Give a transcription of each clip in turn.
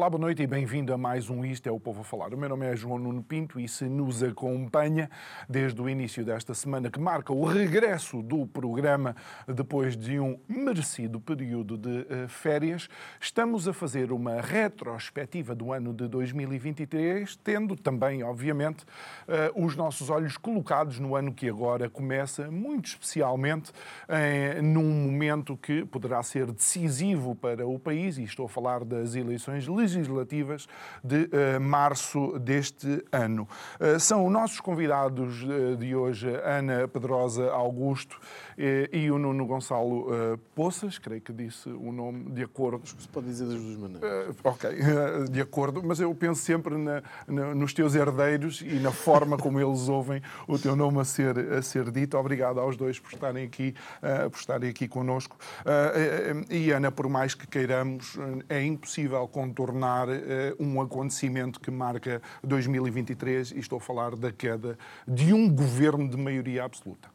Olá, boa noite e bem-vindo a mais um Isto é o Povo a Falar. O meu nome é João Nuno Pinto e se nos acompanha desde o início desta semana, que marca o regresso do programa depois de um merecido período de uh, férias, estamos a fazer uma retrospectiva do ano de 2023, tendo também, obviamente, uh, os nossos olhos colocados no ano que agora começa, muito especialmente uh, num momento que poderá ser decisivo para o país, e estou a falar das eleições legislativas de uh, março deste ano. Uh, são nossos convidados uh, de hoje Ana Pedrosa Augusto e o Nuno Gonçalo Poças, creio que disse o nome de acordo. Se pode dizer das duas maneiras. ok, de acordo, mas eu penso sempre na, na, nos teus herdeiros e na forma como eles ouvem o teu nome a ser, a ser dito. Obrigado aos dois por estarem aqui, por estarem aqui connosco. e Ana, por mais que queiramos, é impossível contornar um acontecimento que marca 2023 e estou a falar da queda de um governo de maioria absoluta.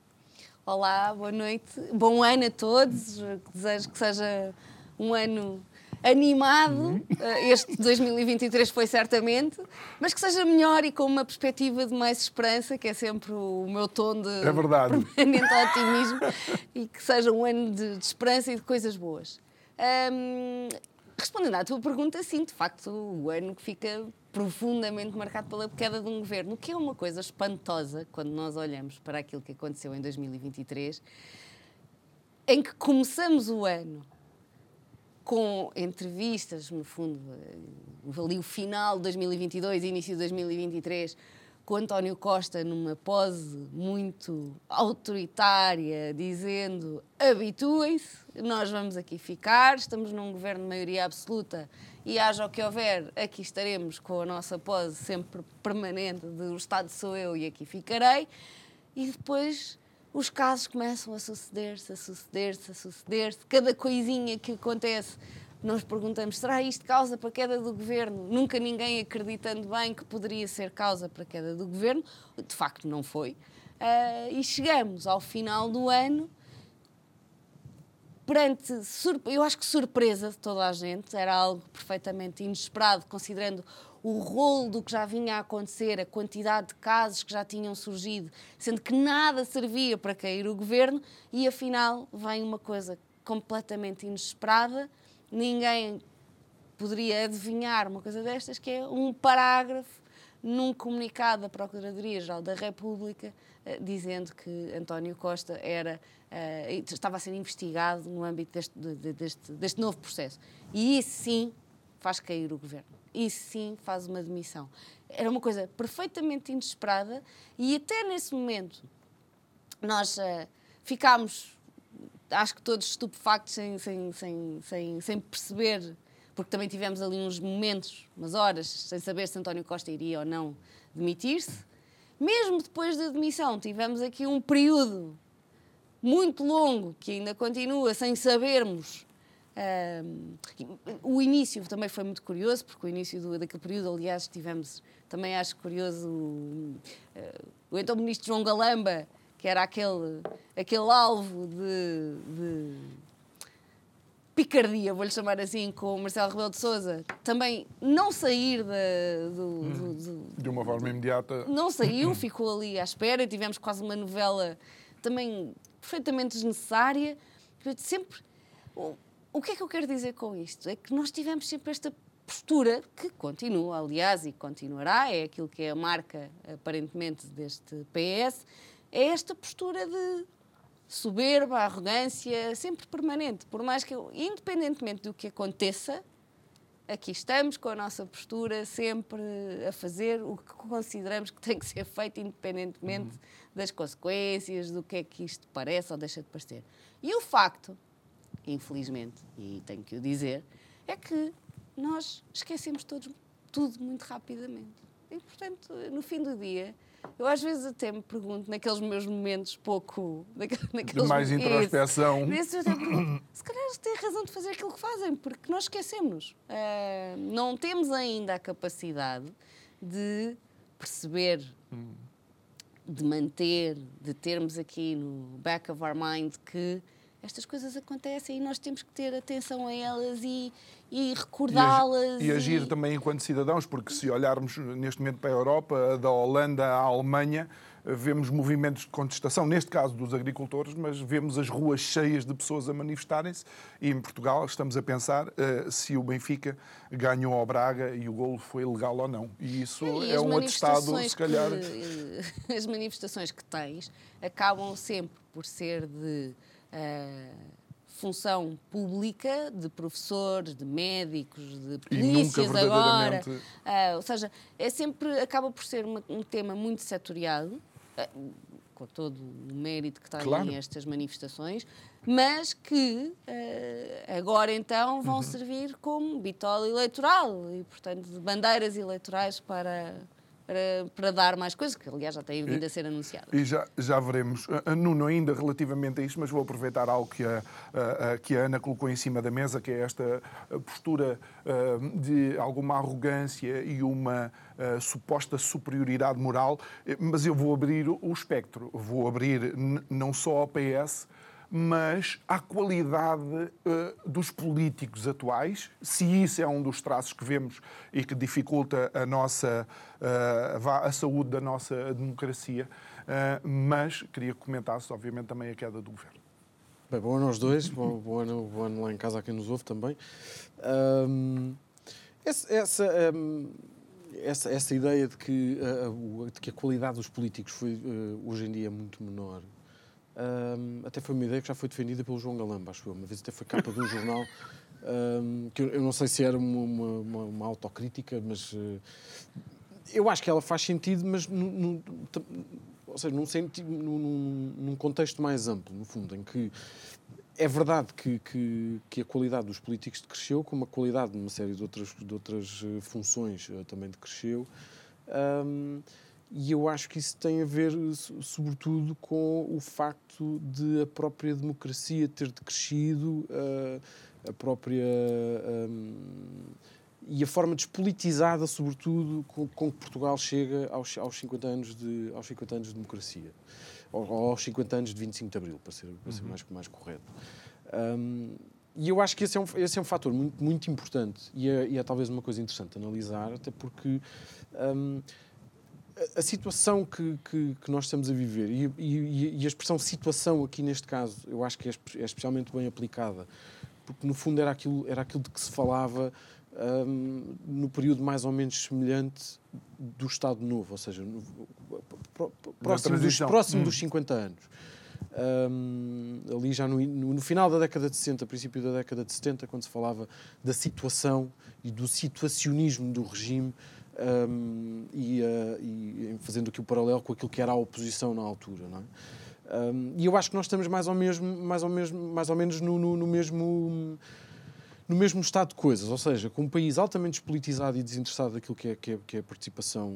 Olá, boa noite. Bom ano a todos. Desejo que seja um ano animado. Uhum. Este 2023 foi certamente, mas que seja melhor e com uma perspectiva de mais esperança, que é sempre o meu tom de é verdade. permanente otimismo, e que seja um ano de, de esperança e de coisas boas. Um, Respondendo à tua pergunta, sim, de facto, o ano que fica profundamente marcado pela queda de um governo, que é uma coisa espantosa quando nós olhamos para aquilo que aconteceu em 2023, em que começamos o ano com entrevistas, no fundo, ali o final de 2022 e início de 2023, com António Costa numa pose muito autoritária, dizendo habituem-se, nós vamos aqui ficar, estamos num governo de maioria absoluta e haja o que houver, aqui estaremos com a nossa pose sempre permanente de o Estado sou eu e aqui ficarei. E depois os casos começam a suceder-se, a suceder-se, a suceder-se. Cada coisinha que acontece nós perguntamos: será isto causa para a queda do governo? Nunca ninguém acreditando bem que poderia ser causa para a queda do governo. De facto, não foi. Uh, e chegamos ao final do ano perante, eu acho que surpresa de toda a gente, era algo perfeitamente inesperado, considerando o rolo do que já vinha a acontecer, a quantidade de casos que já tinham surgido, sendo que nada servia para cair o governo, e afinal vem uma coisa completamente inesperada, ninguém poderia adivinhar uma coisa destas, que é um parágrafo num comunicado da Procuradoria-Geral da República eh, dizendo que António Costa era, uh, estava a ser investigado no âmbito deste, de, deste, deste novo processo. E isso sim faz cair o governo. Isso sim faz uma demissão. Era uma coisa perfeitamente inesperada e até nesse momento nós uh, ficámos acho que todos estupefactos sem, sem, sem, sem perceber, porque também tivemos ali uns momentos, umas horas, sem saber se António Costa iria ou não demitir-se. Mesmo depois da demissão, tivemos aqui um período muito longo que ainda continua sem sabermos. O início também foi muito curioso, porque o início do, daquele período, aliás, tivemos também acho curioso uh, o então ministro João Galamba que era aquele, aquele alvo de, de picardia, vou-lhe chamar assim, com o Marcelo Rebelo de Sousa, também não sair da, do, do, do, de uma forma imediata. Não saiu, ficou ali à espera. Tivemos quase uma novela também perfeitamente desnecessária. Sempre. O, o que é que eu quero dizer com isto? É que nós tivemos sempre esta postura, que continua, aliás, e continuará, é aquilo que é a marca, aparentemente, deste PS é esta postura de soberba, arrogância, sempre permanente. Por mais que, eu, independentemente do que aconteça, aqui estamos com a nossa postura sempre a fazer o que consideramos que tem que ser feito, independentemente uhum. das consequências, do que é que isto parece ou deixa de parecer. E o facto, infelizmente, e tenho que o dizer, é que nós esquecemos todos, tudo muito rapidamente. E, portanto, no fim do dia, eu às vezes até me pergunto, naqueles meus momentos pouco. Naqueles, de mais introspeção. Isso, pergunto, se calhar eles têm razão de fazer aquilo que fazem, porque nós esquecemos. Uh, não temos ainda a capacidade de perceber, hum. de manter, de termos aqui no back of our mind que estas coisas acontecem e nós temos que ter atenção a elas e, e recordá-las. E, e, agir também enquanto cidadãos, porque se olharmos neste momento para a Europa, da Holanda à Alemanha, vemos movimentos de contestação, neste caso dos agricultores, mas vemos as ruas cheias de pessoas a manifestarem-se e em Portugal estamos a pensar uh, se o Benfica ganhou ao Braga e o golo foi legal ou não. E isso e é um atestado, se calhar... Que, as manifestações que tens acabam sempre por ser de função pública de professores, de médicos, de polícias agora. Uh, ou seja, é sempre, acaba por ser uma, um tema muito setoriado, uh, com todo o mérito que está claro. em estas manifestações, mas que uh, agora então vão uhum. servir como bitola eleitoral e, portanto, bandeiras eleitorais para para, para, dar mais coisas, que aliás já têm vindo a ser anunciadas. E já, já veremos. Nuno, ainda relativamente a isto, mas vou aproveitar algo que a, a, que a Ana colocou em cima da mesa, que é esta postura de alguma arrogância e uma suposta superioridade moral, mas eu vou abrir o espectro, vou abrir não só ao PS, mas à qualidade uh, dos políticos atuais, se isso é um dos traços que vemos e que dificulta a nossa uh, a saúde da nossa democracia, uh, mas queria comentar-se, obviamente, também a queda do governo. Bem, bom ano aos dois, bom, ano, bom ano lá em casa a quem nos ouve também. Um, essa, essa, um, essa, essa, ideia de que, de que a qualidade dos políticos foi hoje em dia muito menor um, até foi uma ideia que já foi defendida pelo João Galamba, acho eu. Uma vez até foi capa de um jornal, um, que eu, eu, não sei se era uma, uma, uma autocrítica, mas uh, eu acho que ela faz sentido, mas no, no, ou seja, num, sentido, num, num, contexto mais amplo, no fundo, em que é verdade que, que, que, a qualidade dos políticos decresceu, como a qualidade de uma série de outras, de outras eh, funções uh, também decresceu. Um, e eu acho que isso tem a ver, sobretudo, com o facto de a própria democracia ter decrescido, uh, a própria. Um, e a forma despolitizada, sobretudo, com, com, que Portugal chega aos, aos, 50 anos de, aos 50 anos de democracia. Ou aos 50 anos de 25 de Abril, para ser, para ser uhum. mais, mais correto. Um, e eu acho que esse é um, esse é um fator muito, muito importante e é, e é talvez uma coisa interessante analisar, até porque. Um, a situação que, que, que, nós estamos a viver e, e, e, a expressão situação aqui neste caso eu acho que é, é, especialmente bem aplicada porque no fundo era aquilo, era aquilo de que se falava um, no período mais ou menos semelhante do Estado Novo, ou seja, no, próximo, dos, próximo hum. dos 50 anos. Um, ali já no, no, no, final da década de 60, princípio da década de 70, quando se falava da situação e do situacionismo do regime, um, e, uh, e, fazendo aqui o paralelo com aquilo que era a oposição na altura, não é? Um, e eu acho que nós estamos mais ou, mesmo, mais ou, mesmo, mais ou menos no, no, no, mesmo no mesmo estado de coisas, ou seja, com um país altamente despolitizado e desinteressado daquilo que é, que é, que é participação,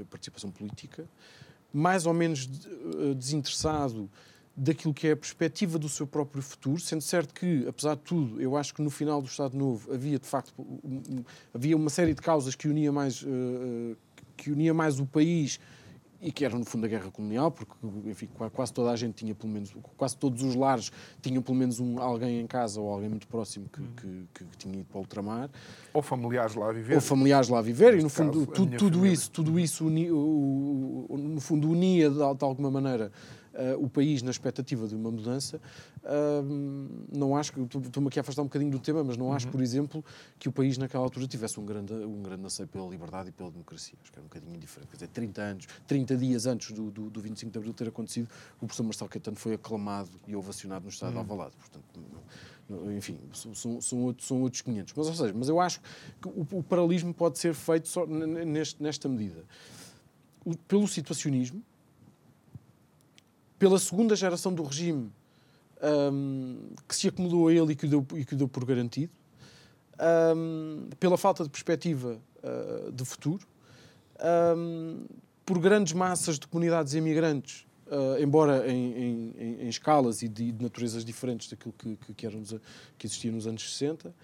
a participação política, mais ou menos eh, desinteressado daquilo que é a perspectiva do seu próprio futuro, sendo certo que, apesar de tudo, eu acho que no final do Estado Novo havia de facto havia uma série de causas que unia mais uh, que unia mais o país e que era no fundo a guerra colonial, porque enfim, quase toda a gente tinha pelo menos, quase todos os lares tinham pelo menos um, alguém em casa ou alguém muito próximo que, que, que, que tinha ido para o ultramar. Ou familiares lá a viver. Ou familiares lá a viver, e no fundo caso, tudo, tudo isso, tudo isso uni, no fundo unia de, de alguma maneira uh, o país na expectativa de uma mudança. Uh, não acho que estou-me aqui a afastar um bocadinho do tema, mas não acho, uhum. por exemplo, que o país naquela altura tivesse um grande, um grande anseio pela liberdade e pela democracia. Acho que era um bocadinho indiferente. Quer dizer, 30 anos, 30 dias antes do, do, do 25 de Abril ter acontecido, o professor Marcelo Caetano foi aclamado e ovacionado no estado uhum. de Alvalade. Portanto, enfim, são, são, outros, são outros 500. Mas, ou seja, mas eu acho que o, o paralelismo pode ser feito só neste, nesta medida. O, pelo situacionismo, pela segunda geração do regime um, que se acomodou a ele e que o deu, e que o deu por garantido, um, pela falta de perspectiva uh, de futuro, um, por grandes massas de comunidades imigrantes, uh, embora em, em, em, escalas e de, de, naturezas diferentes daquilo que, que, que, nos, que existia nos anos 60,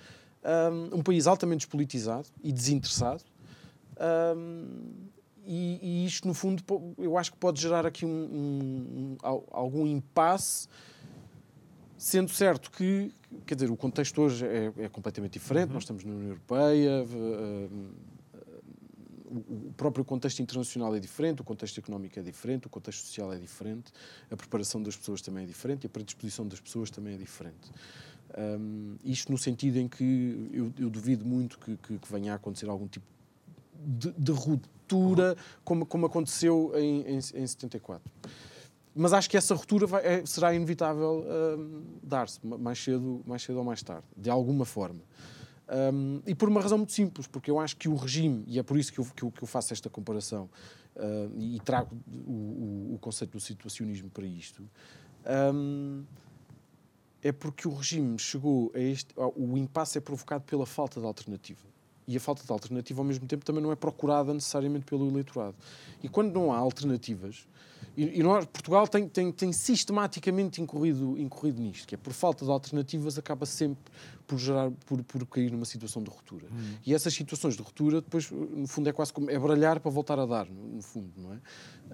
um, um país altamente despolitizado e desinteressado. E, e, isto, no fundo, eu acho que pode gerar aqui um, um, um, algum impasse, sendo certo que, quer dizer, o contexto hoje é, é completamente diferente, uhum. nós estamos na União Europeia, o próprio contexto internacional é diferente, o contexto económico é diferente, o contexto social é diferente, a preparação das pessoas também é diferente e a predisposição das pessoas também é diferente. Um, isto no sentido em que eu, eu duvido muito que, que, que, venha a acontecer algum tipo de, de ruptura, como, como aconteceu em, em, em 74 mas acho que essa ruptura vai, é, será inevitável um, dar-se mais cedo, mais cedo ou mais tarde, de alguma forma. Um, e por uma razão muito simples, porque eu acho que o regime, e é por isso que eu, que eu, que eu faço esta comparação uh, e trago o, o, conceito do situacionismo para isto, é porque o regime chegou a este. O impasse é provocado pela falta de alternativa. E a falta de alternativa, ao mesmo tempo, também não é procurada necessariamente pelo eleitorado. E quando não há alternativas, e, e nós, Portugal tem, tem, tem sistematicamente incorrido, incorrido nisto, que é por falta de alternativas acaba sempre por, gerar, por, por cair numa situação de ruptura. Uhum. E essas situações de ruptura, depois, no fundo, é quase como é bralhar para voltar a dar, no, no fundo, não é?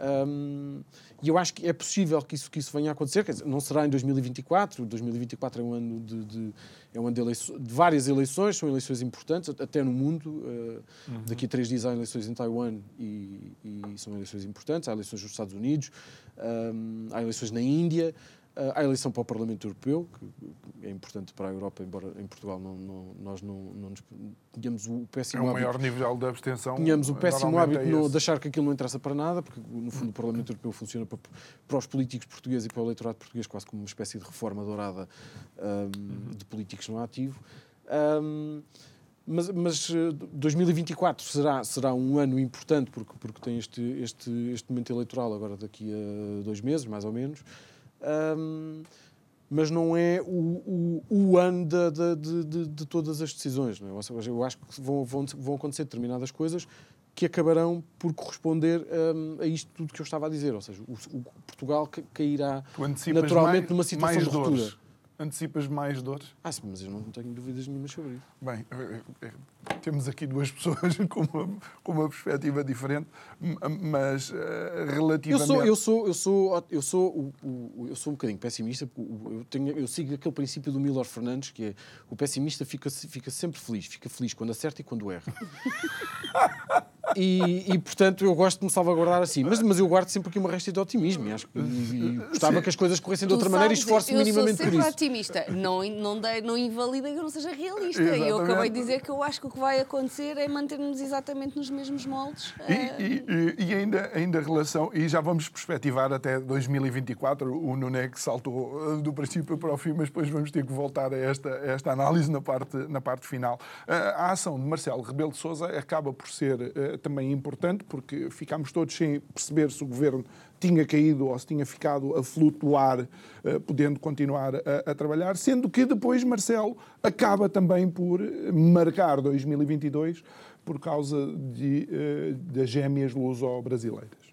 Um, e eu acho que é possível que isso, que isso venha a acontecer, dizer, não será em 2024, 2024 é um ano de, de é um ano de, de, várias eleições, são eleições importantes, até no mundo. Uh, uhum. Daqui a três dias há eleições em Taiwan e, e, são eleições importantes, há eleições nos Estados Unidos, um, há eleições na Índia. Uh, há eleição para o Parlamento Europeu, que é importante para a Europa, embora em Portugal não, não, nós não, não nos, tínhamos o péssimo hábito... É o maior nível de abstenção. Tínhamos o péssimo hábito é de achar que aquilo não interessa para nada, porque no fundo o Parlamento Europeu funciona para, para os políticos portugueses e para o eleitorado português quase como uma espécie de reforma dourada um, de políticos não ativo. Um, mas, mas 2024 eh, será, será um ano importante porque, porque tem este, este, este momento eleitoral agora daqui a dois meses, mais ou menos um, mas não é o, o, o ano de, de, de, de, todas as decisões. Não é? Eu acho que vão, vão, vão acontecer determinadas coisas que acabarão por corresponder um, a isto tudo que eu estava a dizer. Ou seja, o, o Portugal cairá naturalmente mais, numa situação de ruptura. Dores antecipas mais dores? Ah, sim, mas eu não tenho dúvidas nenhuma sobre isso. Bem, eh, eh, temos aqui duas pessoas com uma, com uma perspectiva diferente, mas uh, relativamente... Eu sou, eu sou, eu sou, eu sou, o, o, eu sou um bocadinho pessimista, porque eu, tenho, eu sigo aquele princípio do Milor Fernandes, que é o pessimista fica, fica sempre feliz, fica feliz quando acerta e quando erra. E, e, portanto eu gosto de me salvaguardar assim. Mas, mas eu guardo sempre aqui uma resta de otimismo e, acho, e, e gostava que as coisas corressem de outra maneira e esforço minimamente por isso. Eu sou sempre otimista. Não, não, dei, não invalida que eu não seja realista. E eu acabei de dizer que eu acho que o que vai acontecer é manter-nos exatamente nos mesmos moldes. E, e, e, ainda, ainda relação, e já vamos perspectivar até 2024, o que saltou eh, do princípio para o fim, mas depois vamos ter que voltar a esta, a esta análise na parte, na parte final. Eh, a ação de Marcelo Rebelo de Sousa acaba por ser eh, também importante, porque ficámos todos sem perceber se o governo tinha caído ou se tinha ficado a flutuar, uh, podendo continuar a, a, trabalhar, sendo que depois Marcelo acaba também por marcar 2022 por causa de, uh, das gêmeas luso-brasileiras.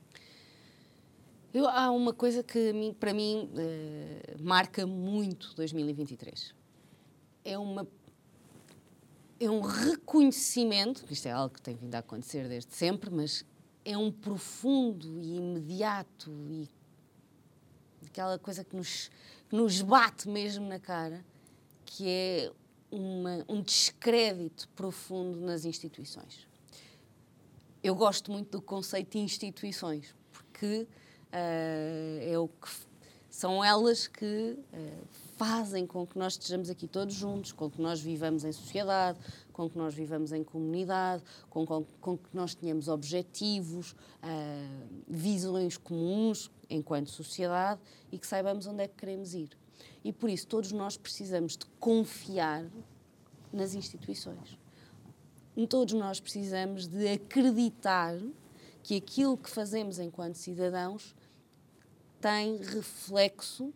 Eu, há uma coisa que para mim uh, marca muito 2023. É uma é um reconhecimento, isto é algo que tem vindo a acontecer desde sempre, mas é um profundo e imediato e aquela coisa que nos, que nos bate mesmo na cara, que é uma, um descrédito profundo nas instituições. Eu gosto muito do conceito de instituições, porque uh, é o que são elas que uh, fazem com que nós estejamos aqui todos juntos, com que nós vivamos em sociedade, com que nós vivamos em comunidade, com, com, com que nós tenhamos objetivos, uh, visões comuns enquanto sociedade e que saibamos onde é que queremos ir. E por isso todos nós precisamos de confiar nas instituições. Todos nós precisamos de acreditar que aquilo que fazemos enquanto cidadãos tem reflexo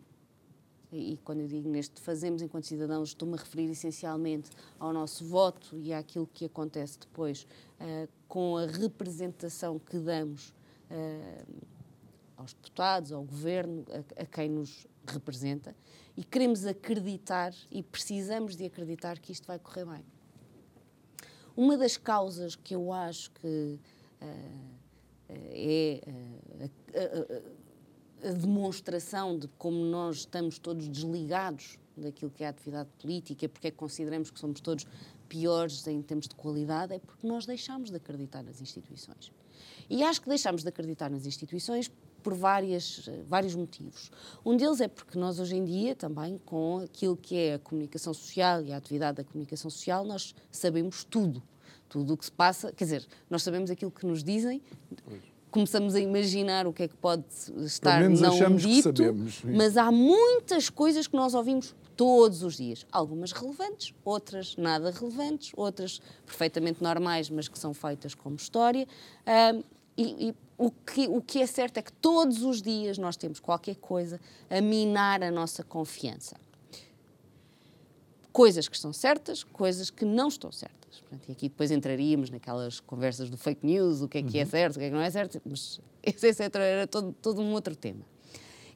e quando eu digo neste fazemos enquanto cidadãos, estou-me a referir essencialmente ao nosso voto e àquilo que acontece depois uh, com a representação que damos uh, aos deputados, ao governo, a, a, quem nos representa, e queremos acreditar e precisamos de acreditar que isto vai correr bem. Uma das causas que eu acho que uh, é a demonstração de como nós estamos todos desligados daquilo que é a atividade política, porque é que consideramos que somos todos piores em termos de qualidade, é porque nós deixamos de acreditar nas instituições. E acho que deixamos de acreditar nas instituições por várias, vários motivos. Um deles é porque nós hoje em dia, também com aquilo que é a comunicação social e a atividade da comunicação social, nós sabemos tudo. Tudo o que se passa, quer dizer, nós sabemos aquilo que nos dizem, começamos a imaginar o que é que pode estar não dito, mas há muitas coisas que nós ouvimos todos os dias. Algumas relevantes, outras nada relevantes, outras perfeitamente normais, mas que são feitas como história. Um, e, e o, que, o que é certo é que todos os dias nós temos qualquer coisa a minar a nossa confiança. Coisas que estão certas, coisas que não estão certas. Portanto, e aqui depois entraríamos naquelas conversas do fake news, o que é que é uhum. é certo, o que é que não é certo, mas esse era todo, todo um outro tema.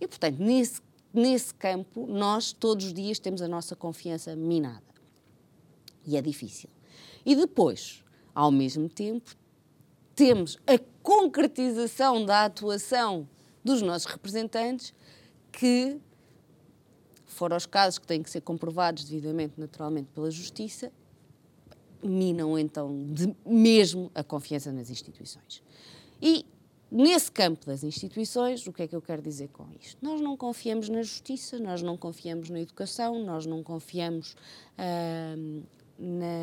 E, portanto, nesse, nesse campo, nós todos os dias temos a nossa confiança minada. E é difícil. E depois, ao mesmo tempo, temos a concretização da atuação dos nossos representantes que, fora os casos que têm que ser comprovados devidamente, naturalmente, pela Justiça, minam então mesmo a confiança nas instituições. E nesse campo das instituições, o que é que eu quero dizer com isto? Nós não confiamos na justiça, nós não confiamos na educação, nós não confiamos uh, na,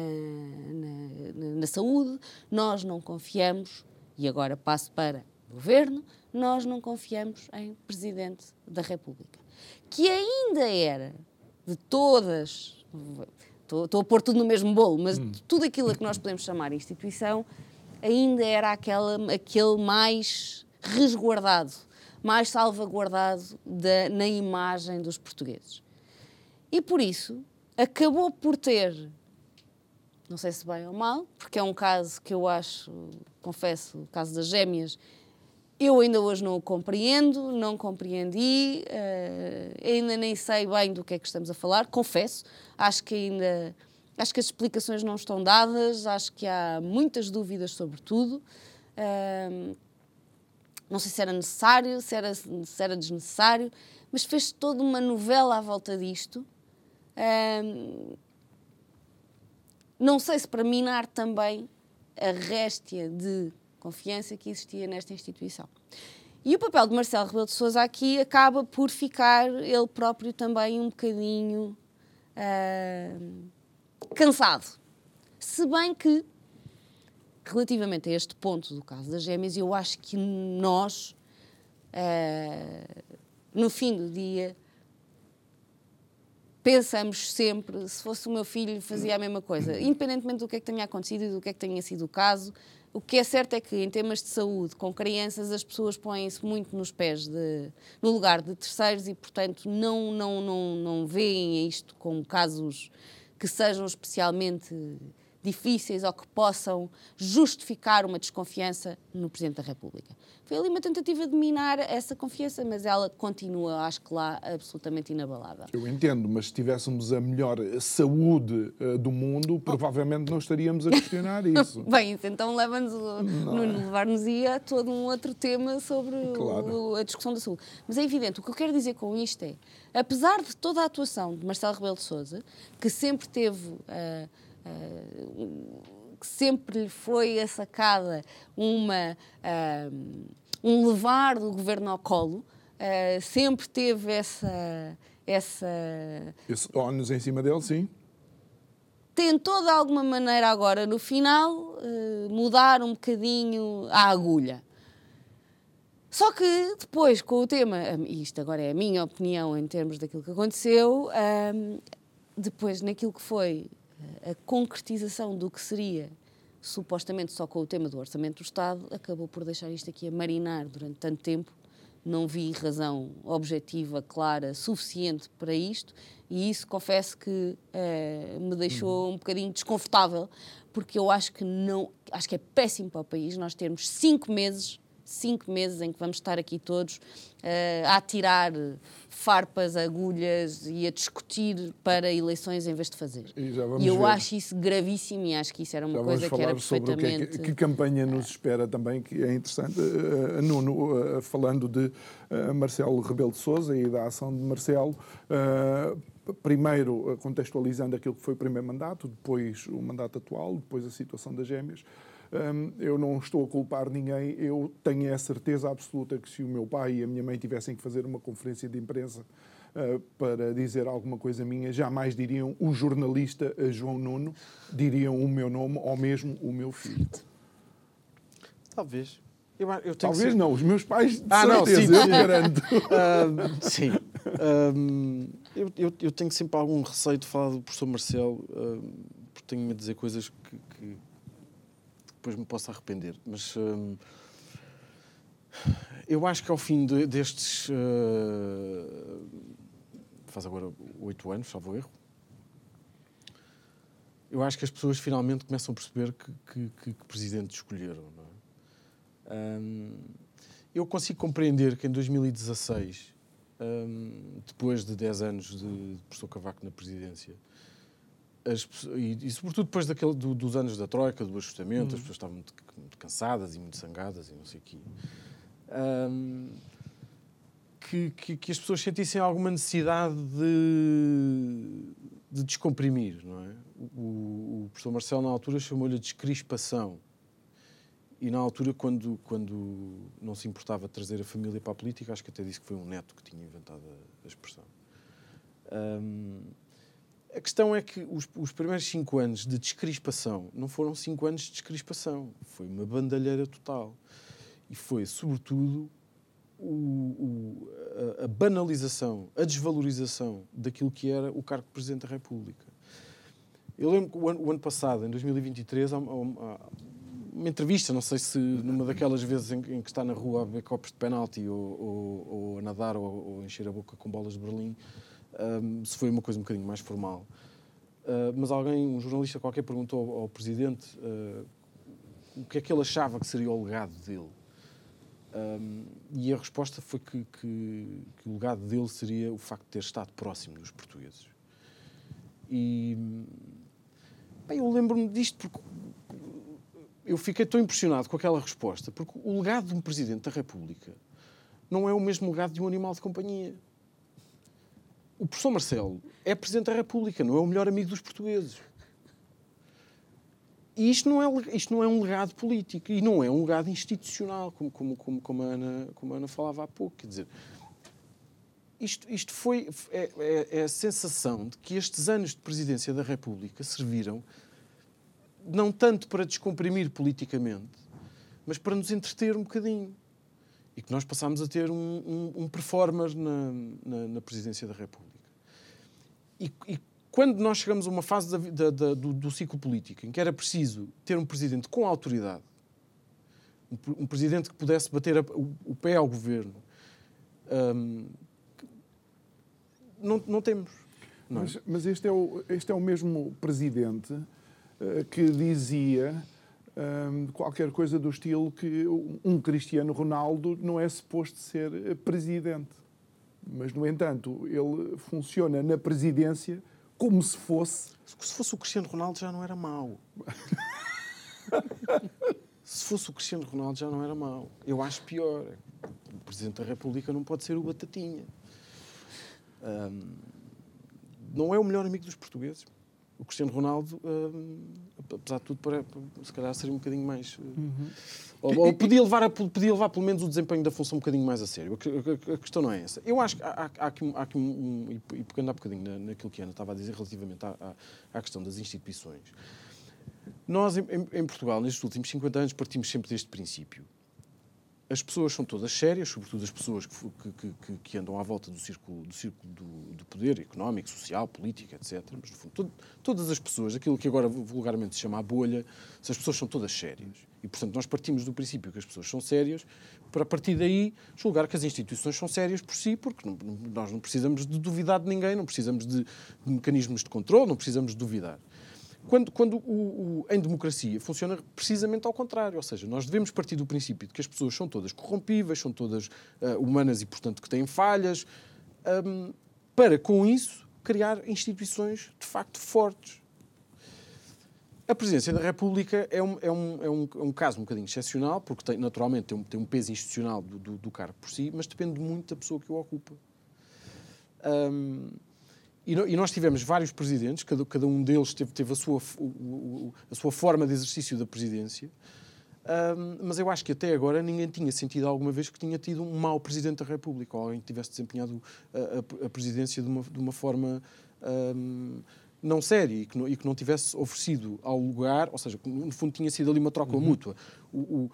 na, na, saúde, nós não confiamos, e agora passo para governo, nós não confiamos em Presidente da República. Que ainda era de todas estou, estou a pôr tudo no mesmo bolo, mas hum. tudo aquilo a que nós podemos chamar instituição ainda era aquela, aquele mais resguardado, mais salvaguardado da, na imagem dos portugueses. E por isso acabou por ter, não sei se bem ou mal, porque é um caso que eu acho, confesso, o caso das gêmeas, eu ainda hoje não o compreendo, não compreendi, uh, ainda nem sei bem do que é que estamos a falar, confesso. Acho que ainda. Acho que as explicações não estão dadas, acho que há muitas dúvidas sobre tudo. Uh, não sei se era necessário, se era, se era desnecessário, mas fez toda uma novela à volta disto. Uh, não sei se para minar também a réstia de confiança que existia nesta instituição. E o papel de Marcelo Rebelo de Sousa aqui acaba por ficar ele próprio também um bocadinho uh, cansado. Se bem que, relativamente a este ponto do caso das gêmeas, eu acho que nós, uh, no fim do dia, pensamos sempre, se fosse o meu filho, fazia a mesma coisa. Independentemente do que é que tenha acontecido e do que é que tenha sido o caso, o que é certo é que, em temas de saúde, com crianças, as pessoas põem-se muito nos pés, de, no lugar de terceiros e, portanto, não, não, não, não veem isto como casos que sejam especialmente difíceis ou que possam justificar uma desconfiança no Presidente da República. Foi ali uma tentativa de minar essa confiança, mas ela continua, acho que lá, absolutamente inabalável. Eu entendo, mas se tivéssemos a melhor saúde uh, do mundo, provavelmente não estaríamos a questionar isso. Bem, isso então leva-nos levar-nos a todo um outro tema sobre claro. o, a discussão da saúde. Mas é evidente, o que eu quero dizer com isto é, apesar de toda a atuação de Marcelo Rebelo de Sousa, que sempre teve... Uh, que sempre lhe foi sacada uma, uh, um levar do governo ao colo, uh, sempre teve essa. essa Esse ónus em cima dele, sim. Tentou de alguma maneira agora, no final, mudar um bocadinho a agulha. Só que depois, com o tema, e isto agora é a minha opinião em termos daquilo que aconteceu, depois naquilo que foi a concretização do que seria supostamente só com o tema do orçamento do Estado, acabou por deixar isto aqui a marinar durante tanto tempo. Não vi razão objetiva, clara, suficiente para isto, e isso confesso que uh, me deixou um bocadinho desconfortável, porque eu acho que não, acho que é péssimo para o país nós termos cinco meses cinco meses em que vamos estar aqui todos uh, a atirar farpas, agulhas e a discutir para eleições em vez de fazer. E, e eu ver. acho isso gravíssimo e acho que isso era uma já coisa que era perfeitamente... Que, é que, que, campanha nos espera também, que é interessante. Uh, Nuno, uh, falando de Marcelo Rebelo de Sousa e da ação de Marcelo, primeiro contextualizando aquilo que foi o primeiro mandato, depois o mandato atual, depois a situação das gêmeas. Eu não estou a culpar ninguém, eu tenho a certeza absoluta que se o meu pai e a minha mãe tivessem que fazer uma conferência de imprensa ah, para dizer alguma coisa minha, jamais diriam o jornalista João Nuno, diriam o meu nome ou mesmo o meu filho. Talvez. Eu, eu Talvez ser... não, os meus pais, de ah, certeza, não, sim. eu garanto. Uh, sim. Uh, eu, eu, eu, tenho sempre algum receio de falar do professor Marcelo, uh, porque tenho-me a dizer coisas que, que, depois me posso arrepender. Mas hum, eu acho que ao fim de, destes. Uh, faz agora oito anos, salvo erro. Eu acho que as pessoas finalmente começam a perceber que, que, que, que presidente escolheram. É? Um, eu consigo compreender que em 2016, um, depois de 10 anos de professor Cavaco na presidência, as, e, e, sobretudo depois daquele, do, dos anos da Troika, do ajustamento, uhum. as pessoas estavam muito, muito, cansadas e muito sangadas e não sei o quê. Um, que, que, que, as pessoas sentissem alguma necessidade de, de descomprimir, não é? O, o professor Marcelo, na altura, chamou-lhe a descrispação. E na altura, quando, quando não se importava de trazer a família para a política, acho que até disse que foi um neto que tinha inventado a, a expressão. Um, a questão é que os, os, primeiros cinco anos de descrispação não foram cinco anos de descrispação, foi uma bandalheira total. E foi, sobretudo, o, o, a, a, banalização, a desvalorização daquilo que era o cargo de Presidente da República. Eu lembro que o ano, o ano passado, em 2023, há, há, uma entrevista, não sei se numa daquelas vezes em, em que está na rua a beber copos de penalti ou, ou, ou a nadar ou, ou encher a boca com bolas de Berlim, se foi uma coisa um bocadinho mais formal. Uh, mas alguém, um jornalista qualquer, perguntou ao, presidente uh, o que é que ele achava que seria o legado dele. E a resposta foi que, que, que, o legado dele seria o facto de ter estado próximo dos portugueses. E bem, eu lembro-me disto porque eu fiquei tão impressionado com aquela resposta, porque o legado de um presidente da República não é o mesmo legado de um animal de companhia o professor Marcelo é Presidente da República, não é o melhor amigo dos portugueses. E isto não é, isto não é um legado político e não é um legado institucional, como, como, como, como, a, Ana, como a Ana falava há pouco. Quer dizer, isto, isto foi é, é, é, a sensação de que estes anos de presidência da República serviram não tanto para descomprimir politicamente, mas para nos entreter um bocadinho e que nós passámos a ter um, um, um performer na, na, na, presidência da República. E, e, quando nós chegamos a uma fase da, da, da, do, do, ciclo político em que era preciso ter um presidente com autoridade, um, um presidente que pudesse bater a, o, o, pé ao governo, um, não, não, temos. Não. É? Mas, mas, este, é o, este é o mesmo presidente uh, que dizia qualquer coisa do estilo que um Cristiano Ronaldo não é suposto ser eh, presidente. Mas, no entanto, ele funciona na presidência como se fosse. Se fosse o Cristiano Ronaldo já não era mau. se fosse o Cristiano Ronaldo já não era mau. Eu acho pior. O Presidente da República não pode ser o Batatinha. Um, não é o melhor amigo dos portugueses o Cristiano Ronaldo, uh, apesar de tudo, para, se calhar seria um bocadinho mais. Uh, uhum. ou, ou, podia, levar a, podia levar pelo menos o desempenho da função um bocadinho mais a sério. A, a, a questão não é essa. Eu acho que há, há, há aqui, há aqui um, um, E pegando há bocadinho na, naquilo que a Ana estava a dizer relativamente à, à, à questão das instituições. Nós, em, em, Portugal, nestes últimos 50 anos, partimos sempre deste princípio. As pessoas são todas sérias, sobretudo as pessoas que, que, que, que andam à volta do círculo, do, círculo do, do, poder económico, social, político, etc. Mas, no fundo, todo, todas as pessoas, aquilo que agora vulgarmente se chama a bolha, as pessoas são todas sérias. E, portanto, nós partimos do princípio que as pessoas são sérias para, a partir daí, julgar que as instituições são sérias por si, porque não, nós não precisamos de duvidar de ninguém, não precisamos de, de mecanismos de controle, não precisamos de duvidar. Quando, quando o, o, em democracia funciona precisamente ao contrário, ou seja, nós devemos partir do princípio de que as pessoas são todas corrompíveis, são todas uh, humanas e, portanto, que têm falhas, um, para com isso criar instituições de facto fortes. A presidência da República é um, é um, é um, é um caso um bocadinho excepcional, porque tem, naturalmente tem um, tem um peso institucional do, do, do, cargo por si, mas depende muito da pessoa que o ocupa. Um, e, nós tivemos vários presidentes, cada, cada um deles teve, teve a, sua, a sua forma de exercício da presidência, mas eu acho que até agora ninguém tinha sentido alguma vez que tinha tido um mau presidente da República, ou alguém que tivesse desempenhado a presidência de uma, de uma forma um, não séria e que não, e que não, tivesse oferecido ao lugar, ou seja, no fundo tinha sido ali uma troca uhum. mútua. O, o,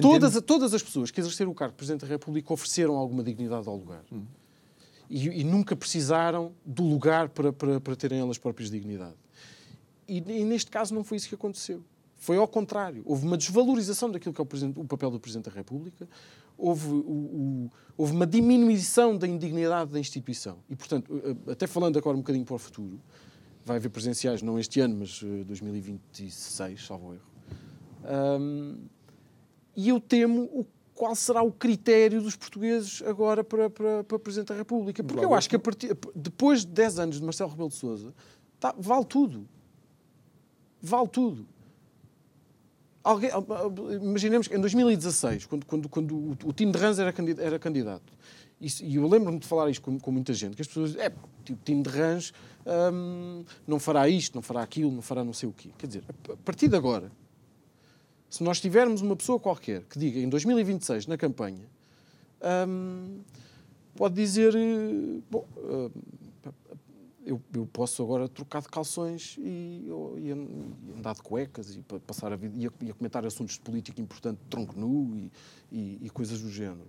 todas, todas as pessoas que exerceram o cargo de Presidente da República ofereceram alguma dignidade ao lugar. Uhum e, e nunca precisaram do lugar para, para, para terem elas próprias dignidade. E, e, neste caso não foi isso que aconteceu. Foi ao contrário. Houve uma desvalorização daquilo que é o, o papel do Presidente da República, houve, o, o, houve, uma diminuição da indignidade da instituição. E, portanto, eh, até falando agora um bocadinho para o futuro, vai haver presenciais não este ano, mas 2026, eh, salvo erro. Um, e eu temo o qual será o critério dos portugueses agora para, para, para Presidente da República. Porque eu acho que a partir, depois de 10 anos de Marcelo Rebelo de Sousa, tá, vale tudo. Vale tudo. Alguém, imaginemos que em 2016, quando, quando, quando o, o time de Rans era candidato, era candidato e eu lembro-me de falar isto com, com, muita gente, que as pessoas é, tipo, o time de Rans hum, não fará isto, não fará aquilo, não fará não sei o quê. Quer dizer, a partir de agora, se nós tivermos uma pessoa qualquer que diga em 2026, na campanha, hum, pode dizer: eh, bom, hum, eu, eu, posso agora trocar de calções e, e, andar de cuecas e passar a vida e a, e a comentar assuntos de política importante, tronco nu e, e, e coisas do género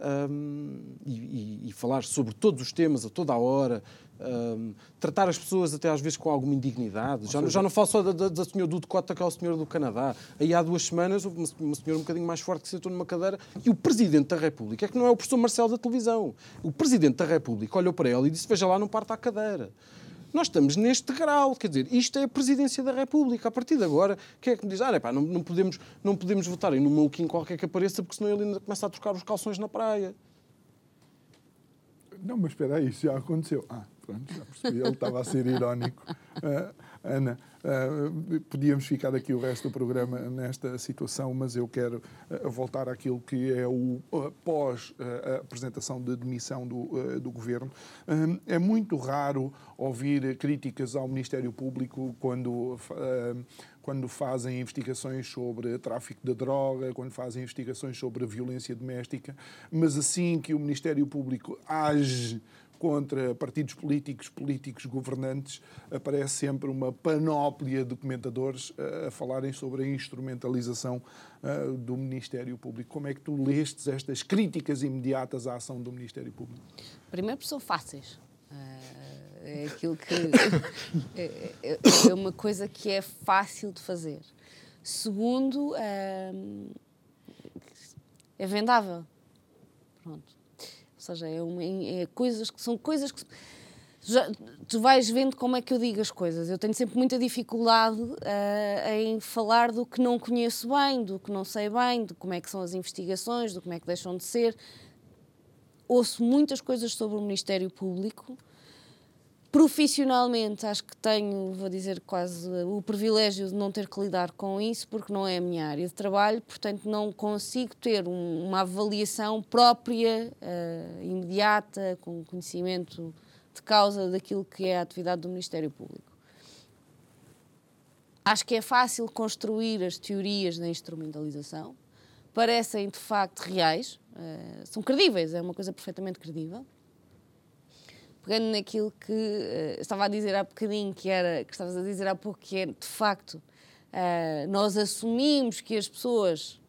um, e, e, falar sobre todos os temas a toda a hora, um, tratar as pessoas até às vezes com alguma indignidade. Já, já não falo só da, da, da senhora do Dakota, que é o senhor do Canadá. Aí há duas semanas houve uma, uma senhora um bocadinho mais forte que sentou numa cadeira e o Presidente da República, é que não é o professor Marcelo da televisão, o Presidente da República olhou para ela e disse, veja lá, não parta a cadeira. Nós estamos neste grau, quer dizer, isto é a presidência da República. A partir de agora, quem é que me diz, ah, é pá, não, não, podemos, não podemos votar em um maluquinho qualquer que apareça, porque senão ele ainda começa a trocar os calções na praia. Não, mas espera aí, isso já aconteceu. Ah, pronto, já percebi, ele estava a ser irónico. Uh, Ana, uh, podíamos ficar aqui o resto do programa nesta situação, mas eu quero uh, voltar àquilo que é o pós a apresentação de demissão do, do governo. é muito raro ouvir críticas ao Ministério Público quando quando fazem investigações sobre tráfico de droga, quando fazem investigações sobre violência doméstica, mas assim que o Ministério Público age contra partidos políticos, políticos governantes, aparece sempre uma panóplia de documentadores a falarem sobre a instrumentalização do Ministério Público. Como é que tu lestes estas críticas imediatas à ação do Ministério Público? Primeiro, são fáceis. É aquilo que. É, é, é, uma coisa que é fácil de fazer. Segundo, hum, é vendável. Pronto. Seja, é, uma, é coisas que são coisas que. Já, tu vais vendo como é que eu digo as coisas. Eu tenho sempre muita dificuldade uh, em falar do que não conheço bem, do que não sei bem, de como é que são as investigações, do como é que deixam de ser. Ouço muitas coisas sobre o Ministério Público Profissionalmente, acho que tenho, vou dizer, quase o privilégio de não ter que lidar com isso, porque não é a minha área de trabalho, portanto, não consigo ter um, uma avaliação própria, uh, imediata, com conhecimento de causa daquilo que é a atividade do Ministério Público. Acho que é fácil construir as teorias da instrumentalização, parecem de facto reais, uh, são credíveis, é uma coisa perfeitamente credível pegando naquilo que uh, estava a dizer há bocadinho, que era, que estavas a dizer há pouco, que é, de facto, uh, nós assumimos que as pessoas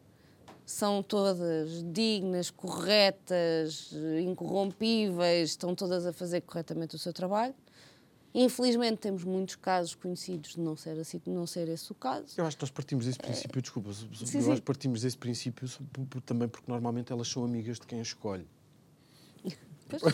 são todas dignas, corretas, incorrompíveis, estão todas a fazer corretamente o seu trabalho. Infelizmente temos muitos casos conhecidos de não ser, assim, de não ser esse o caso. Eu acho que nós partimos desse princípio, desculpa, eu sim, acho sim. que partimos desse princípio também porque normalmente elas são amigas de quem as escolhe. Pois.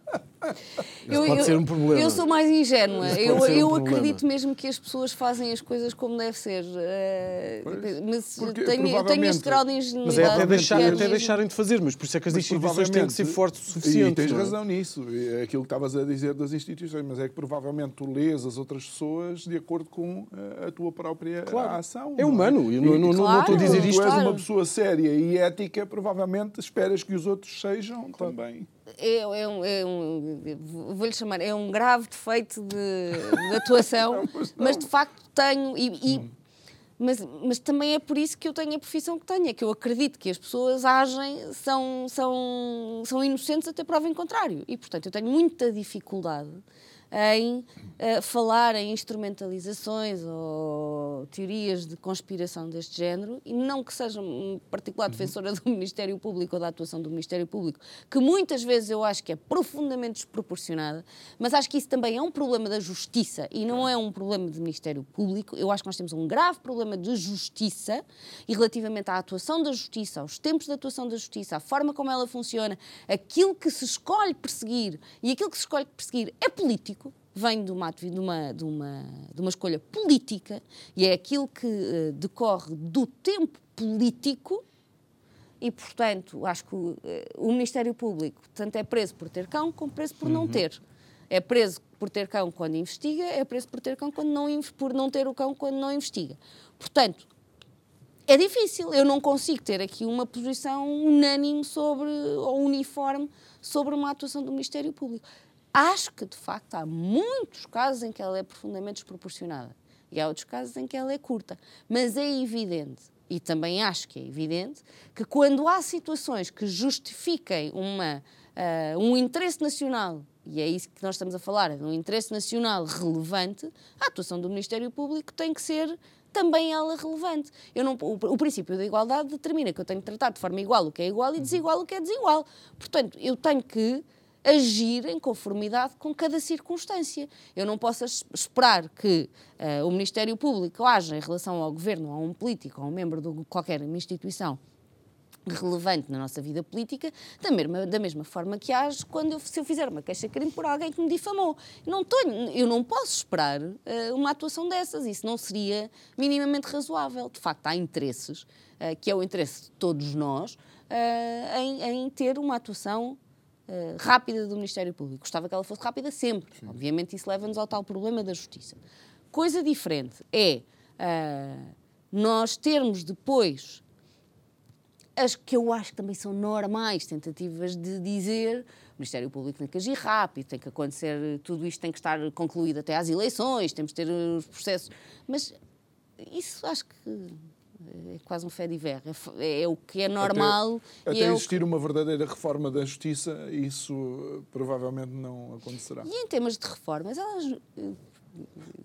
Esse pode ser um problema. Eu sou mais ingênua. Eu, um eu acredito mesmo que as pessoas fazem as coisas como deve ser. Eh, Pois, mas porque tenho, eu tenho este grau de ingenuidade. Mas é até, deixar, é até deixarem de fazer, mas por isso é que as Mas instituições têm que ser fortes o suficiente. E tens é? razão nisso. É Aquilo que estavas a dizer das instituições, mas é que provavelmente tu lês as outras pessoas de acordo com eh, a tua própria Claro. ação. É humano, eu não- não- não estou a dizer tu isto- és uma Claro. pessoa séria e ética, provavelmente esperas que os outros sejam também. É, é um, é um- vou-lhe chamar, é um grave defeito de, de atuação, Não, mas de facto tenho. E, e- mas, mas também é por isso que eu tenho a profissão que tenho, é que eu acredito que as pessoas agem, são, são, são inocentes até prova em contrário. E, portanto, eu tenho muita dificuldade em eh, falar em instrumentalizações ou teorias de conspiração deste género, e não que seja um particular defensora do Ministério Público ou da atuação do Ministério Público, que muitas vezes eu acho que é profundamente desproporcionada, mas acho que isso também é um problema da justiça e não é um problema do Ministério Público. Eu acho que nós temos um grave problema de justiça e relativamente à atuação da justiça, aos tempos de atuação da justiça, à forma como ela funciona, aquilo que se escolhe perseguir e aquilo que se escolhe perseguir é político vem de uma, de, uma, de, uma, de uma escolha política e é aquilo que eh, decorre do tempo político e, portanto, acho que o, eh, o Ministério Público tanto é preso por ter cão como preso por não ter. É preso por ter cão quando investiga, é preso por ter cão quando não, por não ter o cão quando não investiga. Portanto, é difícil. Eu não consigo ter aqui uma posição unânime sobre, ou uniforme sobre uma atuação do Ministério Público. Acho que, de facto, há muitos casos em que ela é profundamente desproporcionada e há outros casos em que ela é curta. Mas é evidente, e também acho que é evidente, que quando há situações que justifiquem uma, ah, um interesse nacional, e é isso que nós estamos a falar, de um interesse nacional relevante, a atuação do Ministério Público tem que ser também ela relevante. Eu não, o, o princípio da igualdade determina que eu tenho que tratar de forma igual o que é igual e desigual o que é desigual. Portanto, eu tenho que agir em conformidade com cada circunstância. Eu não posso es- esperar que eh, o Ministério Público haja em relação ao governo, a um político, a um membro de qualquer instituição relevante na nossa vida política, da mesma, da mesma forma que age quando eu, se eu fizer uma queixa-crime por alguém que me difamou. Não tô, eu não posso esperar eh, uma atuação dessas, isso não seria minimamente razoável. De facto, há interesses, eh, que é o interesse de todos nós, eh, em, em ter uma atuação eh, rápida do Ministério Público. Gostava que ela fosse rápida sempre. Obviamente, isso leva-nos ao tal problema da justiça. Coisa diferente é ah, nós termos depois as que eu acho que também são normais tentativas de dizer o Ministério Público tem que agir rápido, tem que acontecer, tudo isto tem que estar concluído até às eleições, temos que ter os processos. Mas isso acho que é quase um fé de ver. É, f- é o que é normal Até, até é o existir uma verdadeira reforma da justiça, isso eh, provavelmente não acontecerá. E em temas de reformas, elas.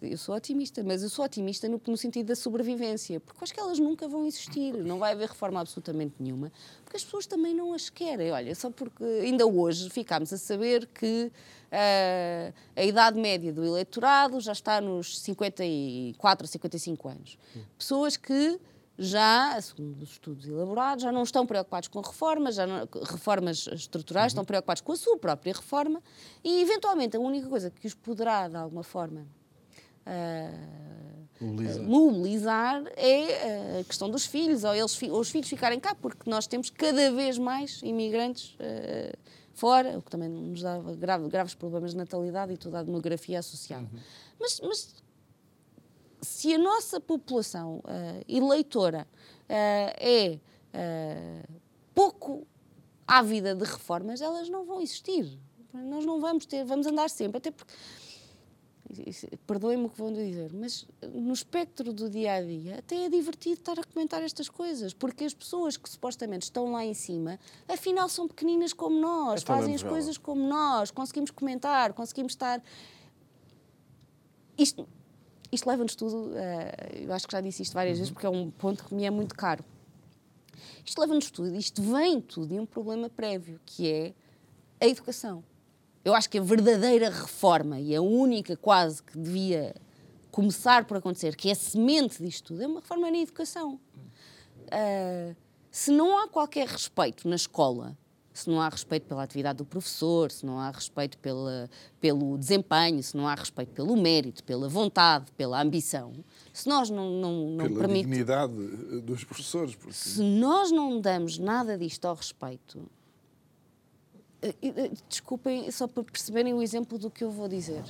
Eu sou otimista, mas eu sou otimista no, no sentido da sobrevivência, porque acho que elas nunca vão existir. Não vai haver reforma absolutamente nenhuma, porque as pessoas também não as querem. Olha, só porque ainda hoje ficámos a saber que ah, a idade média do eleitorado já está nos 54 ou 55 anos. Pessoas que já, segundo os estudos elaborados, já não estão preocupados com reformas, já não- reformas estruturais, estão preocupados com a sua própria reforma e, eventualmente, a única coisa que os poderá, de alguma forma, ah, Mobilizar. mobilizar é a questão dos filhos, ou, eles, ou os filhos ficarem cá, porque nós temos cada vez mais imigrantes ah, fora, o que também nos dá grave- graves problemas de natalidade e toda a demografia associada. Mas, mas se a nossa população ah, eleitora ah, é ah, pouco ávida de reformas, elas não vão existir. Nós não vamos ter, vamos andar sempre, até porque Perdoem-me o que vão dizer, mas no espectro do dia a dia até é divertido estar a comentar estas coisas, porque as pessoas que supostamente estão lá em cima, afinal são pequeninas como nós, uma fazem as coisas como nós, conseguimos comentar, conseguimos estar. Isto, isto leva-nos tudo, uh, eu acho que já disse isto várias vezes, porque é um ponto que me é muito caro. Isto leva-nos tudo, isto vem tudo de um problema prévio, que é a educação. Eu acho que a verdadeira reforma, e a única quase que devia começar por acontecer, que é a semente disto tudo, é uma reforma na educação. Uh, se não há qualquer respeito na escola, se não há respeito pela atividade do professor, se não há respeito pela, pelo desempenho, se não há respeito pelo mérito, pela vontade, pela ambição, se nós não, não, não pela permite... dignidade dos professores. Porque... Se nós não damos nada disto ao respeito, eh, eh, desculpem, só para perceberem o exemplo do que eu vou dizer.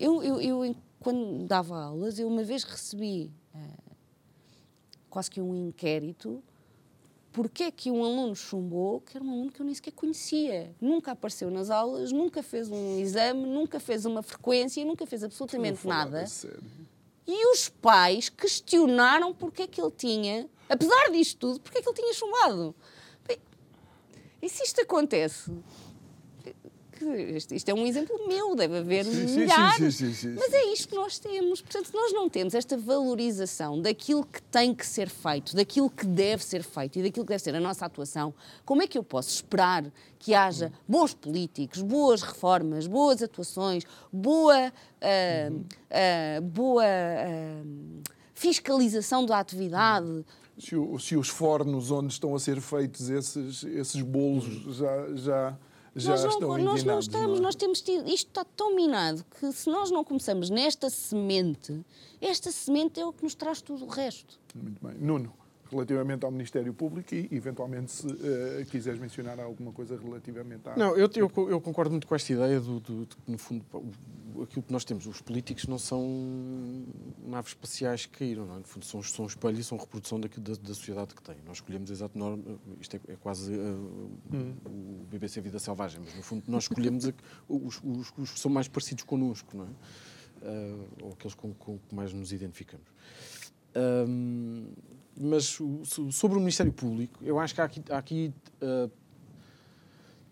Eu, eu, eu quando dava aulas, eu uma vez recebi uh, quase que um inquérito porque é que um aluno chumbou, que era um aluno que eu nem sequer conhecia. Nunca apareceu nas aulas, nunca fez um exame, nunca fez uma frequência, nunca fez absolutamente nada. E os pais questionaram porque é que ele tinha, apesar disto tudo, porque é que ele tinha chumbado. Bem, e se isto acontece isto é um exemplo meu, deve haver sim, milhares. Sim, sim, mas é isto que nós temos. Portanto, nós não temos esta valorização daquilo que tem que ser feito, daquilo que deve ser feito e daquilo que deve ser a nossa atuação. Como é que eu posso esperar que haja bons políticos, boas reformas, boas atuações, boa, uh, uh, boa uh, fiscalização da atividade? Se, o, se, os fornos onde estão a ser feitos esses, esses bolos já, já já nós não, estão nós não estamos, não é? nós temos tido, isto está tão minado que se nós não começamos nesta semente, esta semente é o que nos traz tudo o resto. Muito bem. Nuno, relativamente ao Ministério Público e, eventualmente, se uh, quiseres mencionar alguma coisa relativamente à... Não, eu, eu, eu concordo muito com esta ideia do, do, de que, no fundo, aquilo que nós temos, os políticos não são naves espaciais que caíram, não é? no fundo são, são espelho e são reprodução da, da, da sociedade que têm. Nós escolhemos exato norma, isto é, é quase uh, hum. o BBC Vida Selvagem, mas no fundo nós escolhemos a, os, os, os, que são mais parecidos connosco, não é? Uh, ou aqueles com, com que mais nos identificamos. Um, mas sobre o Ministério Público, eu acho que há aqui, há aqui uh,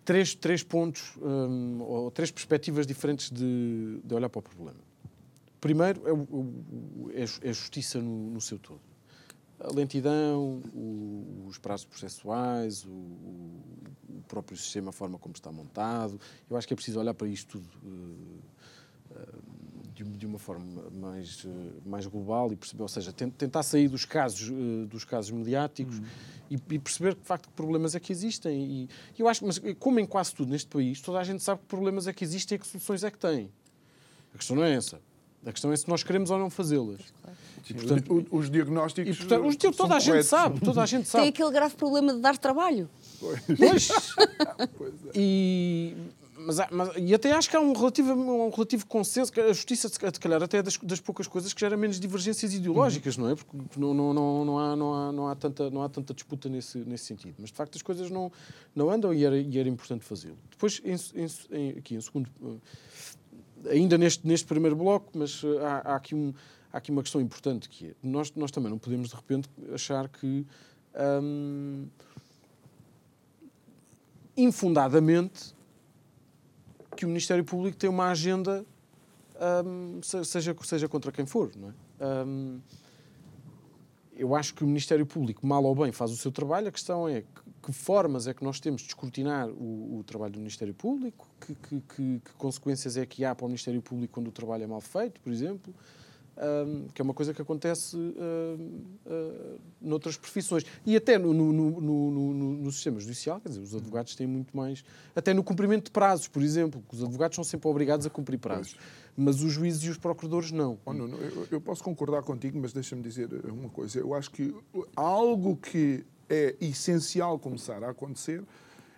três, três pontos, um, ou três perspectivas diferentes de, de, olhar para o problema. Primeiro é, é, é a justiça no, no, seu todo. A lentidão, o, os prazos processuais, o, o, próprio sistema, a forma como está montado. Eu acho que é preciso olhar para isto tudo uh, uh, de, de, uma forma mais, eh, mais global e perceber, ou seja, tentar sair dos casos, eh, dos casos mediáticos uhum. e, e, perceber que, de facto, que problemas é que existem. E eu acho, mas como em quase tudo neste país, toda a gente sabe que problemas é que existem e que soluções é que têm. A questão não é essa. A questão é se nós queremos ou não fazê-las. E, portanto, os diagnósticos. E, portanto, os, toda a gente sabe, toda a gente sabe. Tem aquele grave problema de dar trabalho. Pois. pois é. E, mas, mas, e até acho que há um relativo, um relativo consenso, que a justiça, se calhar, até é das, das poucas coisas que gera menos divergências ideológicas, uhum. não é? Porque não, não, não, não, há, não, há, não, há tanta, não há tanta disputa nesse, nesse sentido. Mas, de facto, as coisas não, não andam e era, e era importante fazê-lo. Depois, em, em, aqui, em segundo, eh, ainda neste, neste primeiro bloco, mas eh, há, há, aqui um, há aqui uma questão importante, que é, nós, nós também não podemos, de repente, achar que... Hum, infundadamente que o Ministério Público tem uma agenda, um, seja, seja contra quem for. Não é? Um, eu acho que o Ministério Público, mal ou bem, faz o seu trabalho. A questão é que, que formas é que nós temos de escrutinar o, o trabalho do Ministério Público, que, que, que, consequências é que há para o Ministério Público quando o trabalho é mal feito, por exemplo um, que é uma coisa que acontece uh, uh, noutras profissões. E até no, no, no, no, sistema judicial, quer dizer, os advogados têm muito mais. Até no cumprimento de prazos, por exemplo, os advogados são sempre obrigados a cumprir prazos. Pois. Mas os juízes e os procuradores não. Oh, não, não eu, eu, posso concordar contigo, mas deixa-me dizer uma coisa. Eu acho que algo que é essencial começar a acontecer,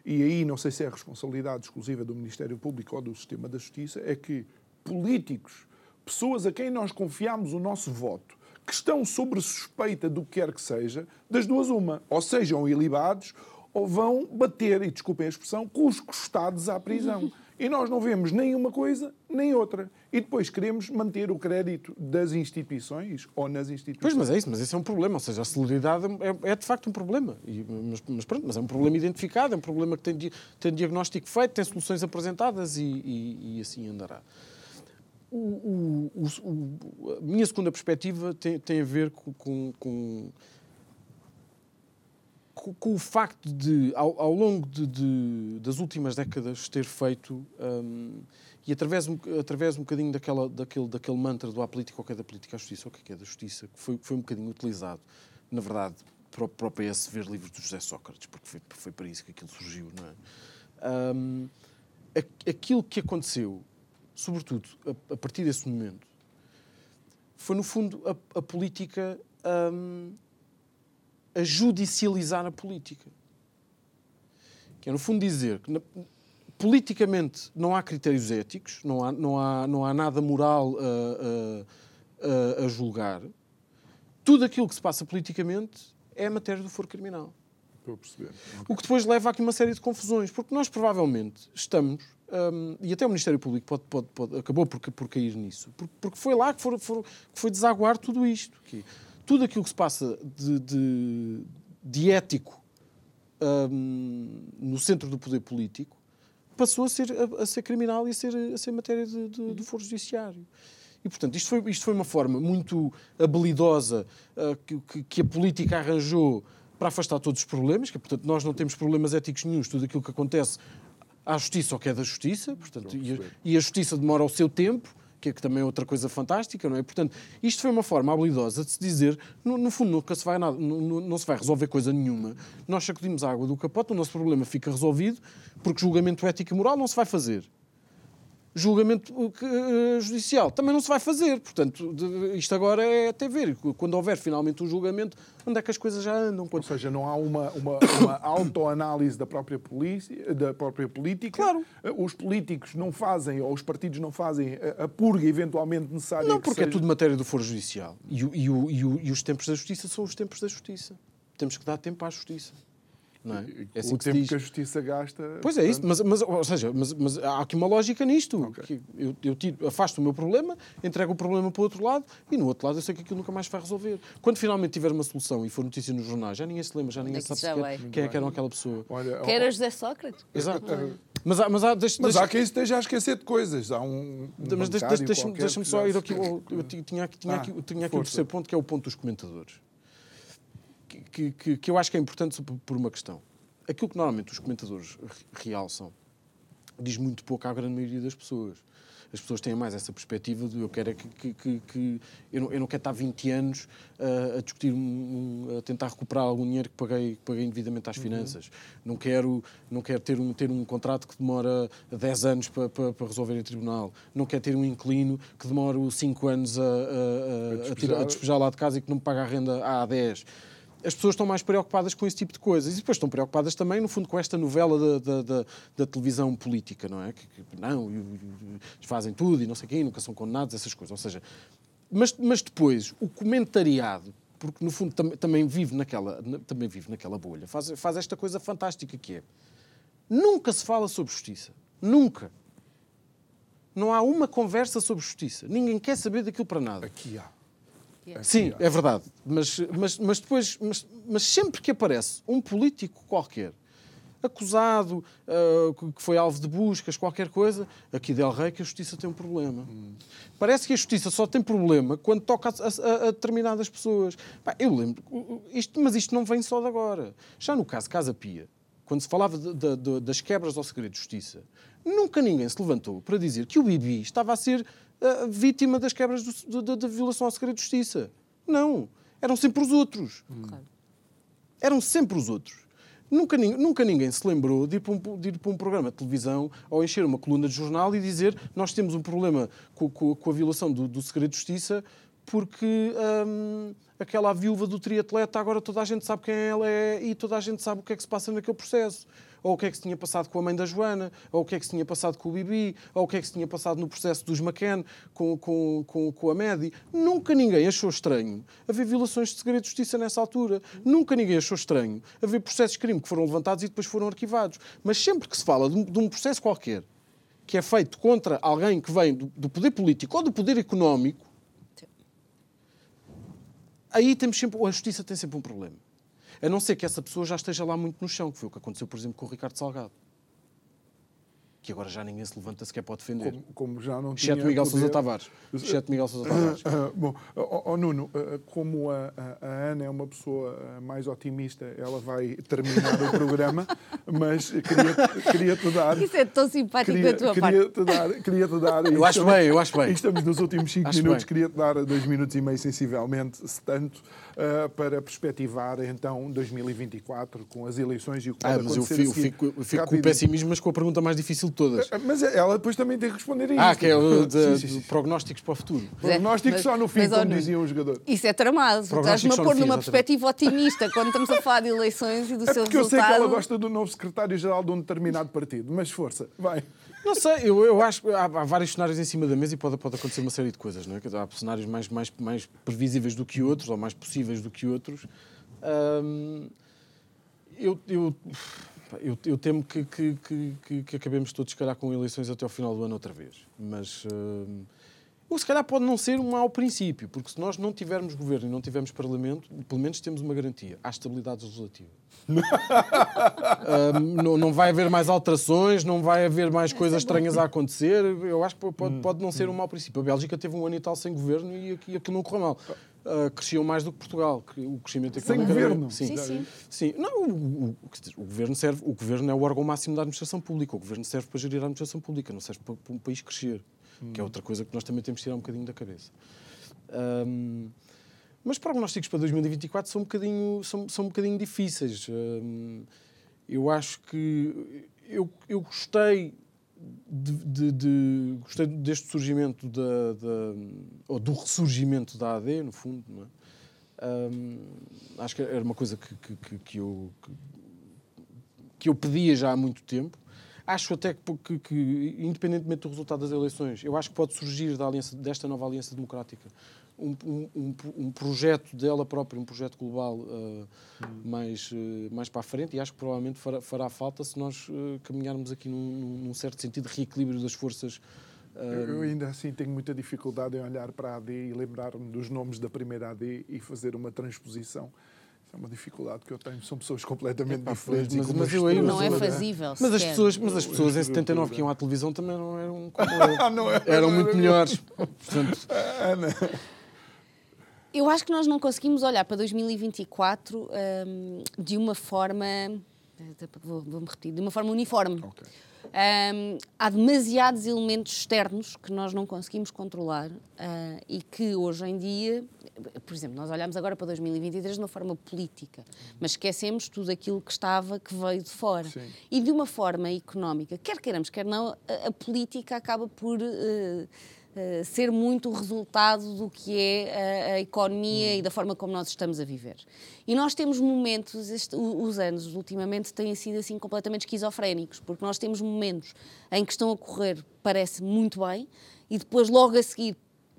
e aí não sei se é responsabilidade exclusiva do Ministério Público ou do sistema da Justiça, é que políticos pessoas a quem nós confiamos o nosso voto, que estão sobre suspeita do que quer que seja, das duas uma. Ou sejam ilibados ou vão bater, e desculpem a expressão, com os costados à prisão. E nós não vemos nem uma coisa nem outra. E depois queremos manter o crédito das instituições ou nas instituições. Pois, mas é isso, mas esse é um problema. Ou seja, a celeridade é, é de facto um problema. E, mas, mas, pronto, mas é um problema identificado, é um problema que tem, tem diagnóstico feito, tem soluções apresentadas e, e, e assim andará. O, o, o, a minha segunda perspectiva tem, tem a ver com, com, com, com o facto de, ao, ao longo de, de, das últimas décadas, ter feito, um, e através, através um bocadinho daquela, daquele, daquele mantra do há política, o que é da política, a justiça, o que é da justiça, que foi, foi um bocadinho utilizado, na verdade, para, para o PS ver livros do José Sócrates, porque foi, foi para isso que aquilo surgiu, não é? Um, aquilo que aconteceu, sobretudo a, a, partir desse momento, foi no fundo a, a política um, a judicializar a política. Que é no fundo dizer que na, politicamente não há critérios éticos, não há, não há, não há nada moral a, a, a julgar. Tudo aquilo que se passa politicamente é matéria do foro criminal. Estou a perceber. O que depois leva aqui uma série de confusões, porque nós provavelmente estamos, um, e até o Ministério Público pode, pode, pode, acabou por, por cair nisso, porque, foi lá que, for, for, que foi desaguar tudo isto. Que tudo aquilo que se passa de, de, de ético um, no centro do poder político passou a ser, a, a ser criminal e a ser, a ser matéria de, de, do foro judiciário. E, portanto, isto foi, isto foi uma forma muito habilidosa uh, que, que, a política arranjou para afastar todos os problemas, que, portanto, nós não temos problemas éticos nenhums, tudo aquilo que acontece à justiça ou que é da justiça, portanto, e a, e a justiça demora o seu tempo, que é que também é outra coisa fantástica, não é? Portanto, isto foi uma forma habilidosa de se dizer, no, no fundo, nunca se vai nada, não, não se vai resolver coisa nenhuma. Nós sacudimos a água do capote, o nosso problema fica resolvido, porque julgamento ético e moral não se vai fazer julgamento uh, judicial. Também não se vai fazer. Portanto, isto agora é até ver. Quando houver finalmente um julgamento, onde é que as coisas já andam? Quando... Ou seja, não há uma, uma, uma autoanálise da própria, polícia, da própria política. Claro. Eh, os políticos não fazem, ou os partidos não fazem a purga eventualmente necessária. Não, porque seja... é tudo matéria do Foro Judicial. E, e, e, e os tempos da justiça são os tempos da justiça. Temos que dar tempo à justiça. Não é? é assim o que tempo que a justiça gasta. Pois é, isso, mas, mas, ou seja, mas, mas há aqui uma lógica nisto. Okay. eu, eu tiro, afasto o meu problema, entrego o problema para o outro lado e no outro lado eu sei que aquilo nunca mais vai resolver. Quando finalmente tiver uma solução e for notícia nos jornais, já ninguém se lembra, já ninguém sabe já sequer quem é que era aquela pessoa. Olha, que era José Sócrates. Exato. Mas há, mas há, deixa, mas deixa... há quem esteja a esquecer de coisas. Há um. um mas deixa-me deixa deixa só ir aqui. Eu, eu tinha aqui, tinha ah, aqui, tinha aqui um terceiro ponto que é o ponto dos comentadores. Que, que, que eu acho que é importante por uma questão aquilo que normalmente os comentadores realçam diz muito pouco à grande maioria das pessoas. As pessoas têm mais essa perspectiva de eu quero é que, que, que, que eu, não, eu, não, quero estar 20 anos uh, a discutir, um, a tentar recuperar algum dinheiro que paguei, que paguei indevidamente às uhum. finanças. Não quero, não quero ter, um, ter um contrato que demora 10 anos para, para, para, resolver em tribunal. Não quero ter um inquilino que demora 5 anos a, a, a, a, despejar. a, despejar lá de casa e que não me paga a renda há 10 as pessoas estão mais preocupadas com esse tipo de coisas. E depois estão preocupadas também, no fundo, com esta novela da, da, da, da televisão política, não é? Que, que não, fazem tudo e não sei quem, nunca são condenados, essas coisas. Ou seja, mas, mas depois, o comentariado, porque no fundo tam, também, vive naquela, também vive naquela bolha, faz, faz esta coisa fantástica que é. Nunca se fala sobre justiça. Nunca. Não há uma conversa sobre justiça. Ninguém quer saber daquilo para nada. Aqui há. Sim, é verdade. Mas, mas, mas depois, mas, mas sempre que aparece um político qualquer acusado, uh, que foi alvo de buscas, qualquer coisa, aqui Del Rey que a justiça tem um problema. Hum. Parece que a justiça só tem problema quando toca a, a, a determinadas pessoas. eu lembro, isto, mas isto não vem só de agora. Já no caso Casa Pia, quando se falava de, de, de, das quebras ao segredo de justiça, nunca ninguém se levantou para dizer que o Bibi estava a ser uh, vítima das quebras da violação ao segredo de justiça. Não. Eram sempre os outros. Claro. Eram sempre os outros. Nunca, nunca ninguém se lembrou de ir, um, de ir, para um, programa de televisão ou encher uma coluna de jornal e dizer nós temos um problema com, com, com a violação do, do, segredo de justiça porque hum, aquela viúva do triatleta agora toda a gente sabe quem ela é e toda a gente sabe o que é que se passa naquele processo ou o que é que se tinha passado com a mãe da Joana, ou o que é que se tinha passado com o Bibi, ou o que é que se tinha passado no processo dos McCann com, com, com, com a Medi. Nunca ninguém achou estranho haver violações de segredo de justiça nessa altura. Nunca ninguém achou estranho haver processos de crime que foram levantados e depois foram arquivados. Mas sempre que se fala de um, de um processo qualquer que é feito contra alguém que vem do, do poder político ou do poder económico, aí temos sempre, a justiça tem sempre um problema. A não ser que essa pessoa já esteja lá muito no chão, que foi o que aconteceu, por exemplo, com o Ricardo Salgado. Que agora já ninguém se levanta sequer para defender. Como, como já não Exceto tinha Miguel poder- Sousa Tavares. Exceto Miguel Sousa Tavares. Ah, bom, ó ó, Nuno, ah, como a, a- Ana é uma pessoa ah, mais otimista, ela vai terminar o programa, mas queria- queria-te dar. Isso é tão simpático Queria, da tua parte. queria-te dar, queria-te dar. Eu acho bem, eu acho bem. Estamos nos últimos 5 Acho minutos, bem. queria-te dar dois minutos e meio, sensivelmente, se tanto, ah, para perspectivar então 2024 com as eleições e o que pode Ah, mas eu acontecer. fico, a seguir. fico- eu fico com pessimismo, mas com a pergunta mais difícil de todas. Ah, Mas ela depois também tem que responder a isso. Ah, que é o de, Sim, sim, sim. de prognósticos para o futuro. Prognóstico Mas- só no fim, mas, como Nuno, dizia um jogador. Isso é tramado. Estás-me Prognósticos a pôr numa exatamente. perspectiva otimista quando estamos a falar de eleições e do É seu porque eu sei resultado. que ela gosta do novo secretário-geral de um determinado partido, mas força, vai. Não sei, eu, eu acho que há, há vários cenários em cima da mesa e pode, pode acontecer uma série de coisas, não é? Há cenários mais, mais, mais previsíveis do que outros, ou mais possíveis do que outros. Eu, eu, eu, eu temo que, que, que, que, acabemos todos, se calhar, com eleições até ao final do ano outra vez. Mas. Ou se calhar pode não ser um mau princípio, porque se nós não tivermos governo e não tivermos parlamento, pelo menos temos uma garantia: há estabilidade legislativa. Ahm, não, não vai haver mais alterações, não vai haver mais coisas estranhas a acontecer. Eu acho que Hum, pode, pode não ser um mau princípio. A Bélgica teve um ano e tal sem governo e aqui- aquilo não correu mal. Ah, cresciam mais do que Portugal. O crescimento Sem económico era- governo? Sim. Sim, sim. Sim, não, o, o- o governo serve, o governo é o órgão máximo da administração pública. O governo serve para gerir a administração pública, não serve para, para um país crescer, que é outra coisa que nós também temos de tirar um bocadinho da cabeça. Ahm, mas prognósticos para 2024 são um bocadinho, são, são um bocadinho difíceis. Ahm, eu acho que eu, eu gostei de, de- de- gostei deste surgimento da, da- ou do ressurgimento da AD, no fundo, é? Ahm, acho que era uma coisa que, que, que- que eu, que, que eu pedia já há muito tempo. Acho até que, que- que, independentemente do resultado das eleições, eu acho que pode surgir da aliança, desta nova aliança democrática um, um- um- projeto dela própria, um projeto global ah, mais, eh, mais para a frente e acho que provavelmente fará, fará falta se nós eh, caminharmos aqui num, num- certo sentido de reequilíbrio das forças. Eu ainda assim tenho muita dificuldade em olhar para a AD e lembrar-me dos nomes da primeira AD e fazer uma transposição. Isso é uma dificuldade que eu tenho. São pessoas completamente Epá, diferentes. mas- mas eu aí estrutura- Não é fazível. Mas as, pessoas, mas as pessoas em Estrutura. 79 que iam à televisão também não eram, como Ah, não era, eram não muito era. melhores. Portanto, Ana, Eu acho que nós não conseguimos olhar para 2024 hum, de uma forma. vou- Vou-me repetir, de uma forma uniforme. Ok. Hum, há demasiados elementos externos que nós não conseguimos controlar ah, e que hoje em dia, por exemplo, nós olhamos agora para 2023 de uma forma política, mas esquecemos tudo aquilo que estava, que veio de fora. Sim. E de uma forma económica, quer queiramos, quer não, a, a política acaba por eh, eh, ser muito o resultado do que é a, a economia e da forma como nós estamos a viver. E nós temos momentos, este- os anos ultimamente têm sido assim completamente esquizofrénicos, porque nós temos momentos em que estão a correr, parece muito bem, e depois logo a seguir,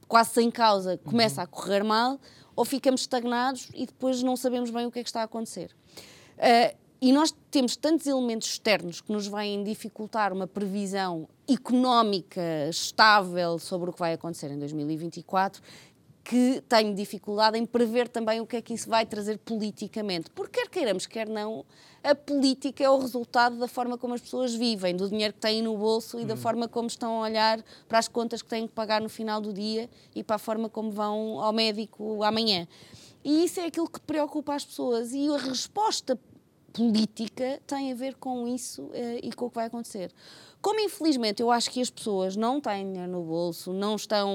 quase sem causa, começa a correr mal, ou ficamos estagnados e depois não sabemos bem o que é que está a acontecer. Uh, e nós temos tantos elementos externos que nos vêm dificultar uma previsão económica estável sobre o que vai acontecer em 2024 que tenho dificuldade em prever também o que é que isso vai trazer politicamente. Porque quer queiramos, quer não, a política é o resultado da forma como as pessoas vivem, do dinheiro que têm no bolso e da forma como estão a olhar para as contas que têm que pagar no final do dia e para a forma como vão ao médico amanhã. E isso é aquilo que preocupa as pessoas. E a resposta política tem a ver com isso eh, e com o que vai acontecer. Como infelizmente eu acho que as pessoas não têm dinheiro no bolso, não estão,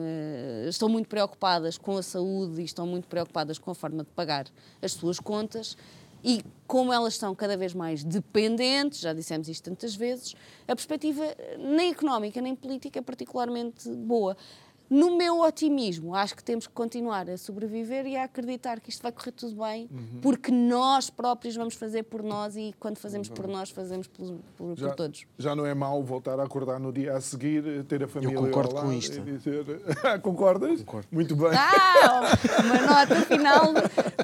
eh, estão muito preocupadas com a saúde e estão muito preocupadas com a forma de pagar as suas contas e como elas estão cada vez mais dependentes, já dissemos isto tantas vezes, a perspectiva eh, nem económica nem política é particularmente boa. No meu otimismo, acho que temos que continuar a sobreviver e a acreditar que isto vai correr tudo bem, porque nós próprios vamos fazer por nós e quando fazemos por nós, fazemos por, por- por já, todos. já não é mau voltar a acordar no dia a seguir, ter a família concordo ao com isto. e dizer... Concordas? Concordo. Muito bem. Ah, uma nota final,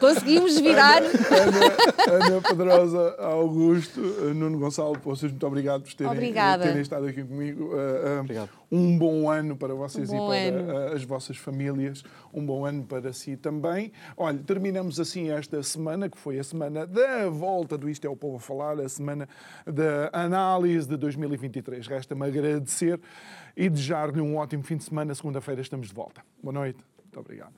conseguimos virar. Ana, Ana Pedrosa, Augusto, Nuno Gonçalo Poças, muito obrigado por terem, terem estado aqui comigo. Uh, uh, Obrigado. Um bom ano para vocês Um e para uh, as vossas famílias. Um bom ano para si também. Olha, terminamos assim esta semana, que foi a semana da volta do Isto é o Povo a Falar, a semana da análise de 2023. Resta-me agradecer e desejar-lhe um ótimo fim de semana. Segunda-feira estamos de volta. Boa noite. Muito obrigado.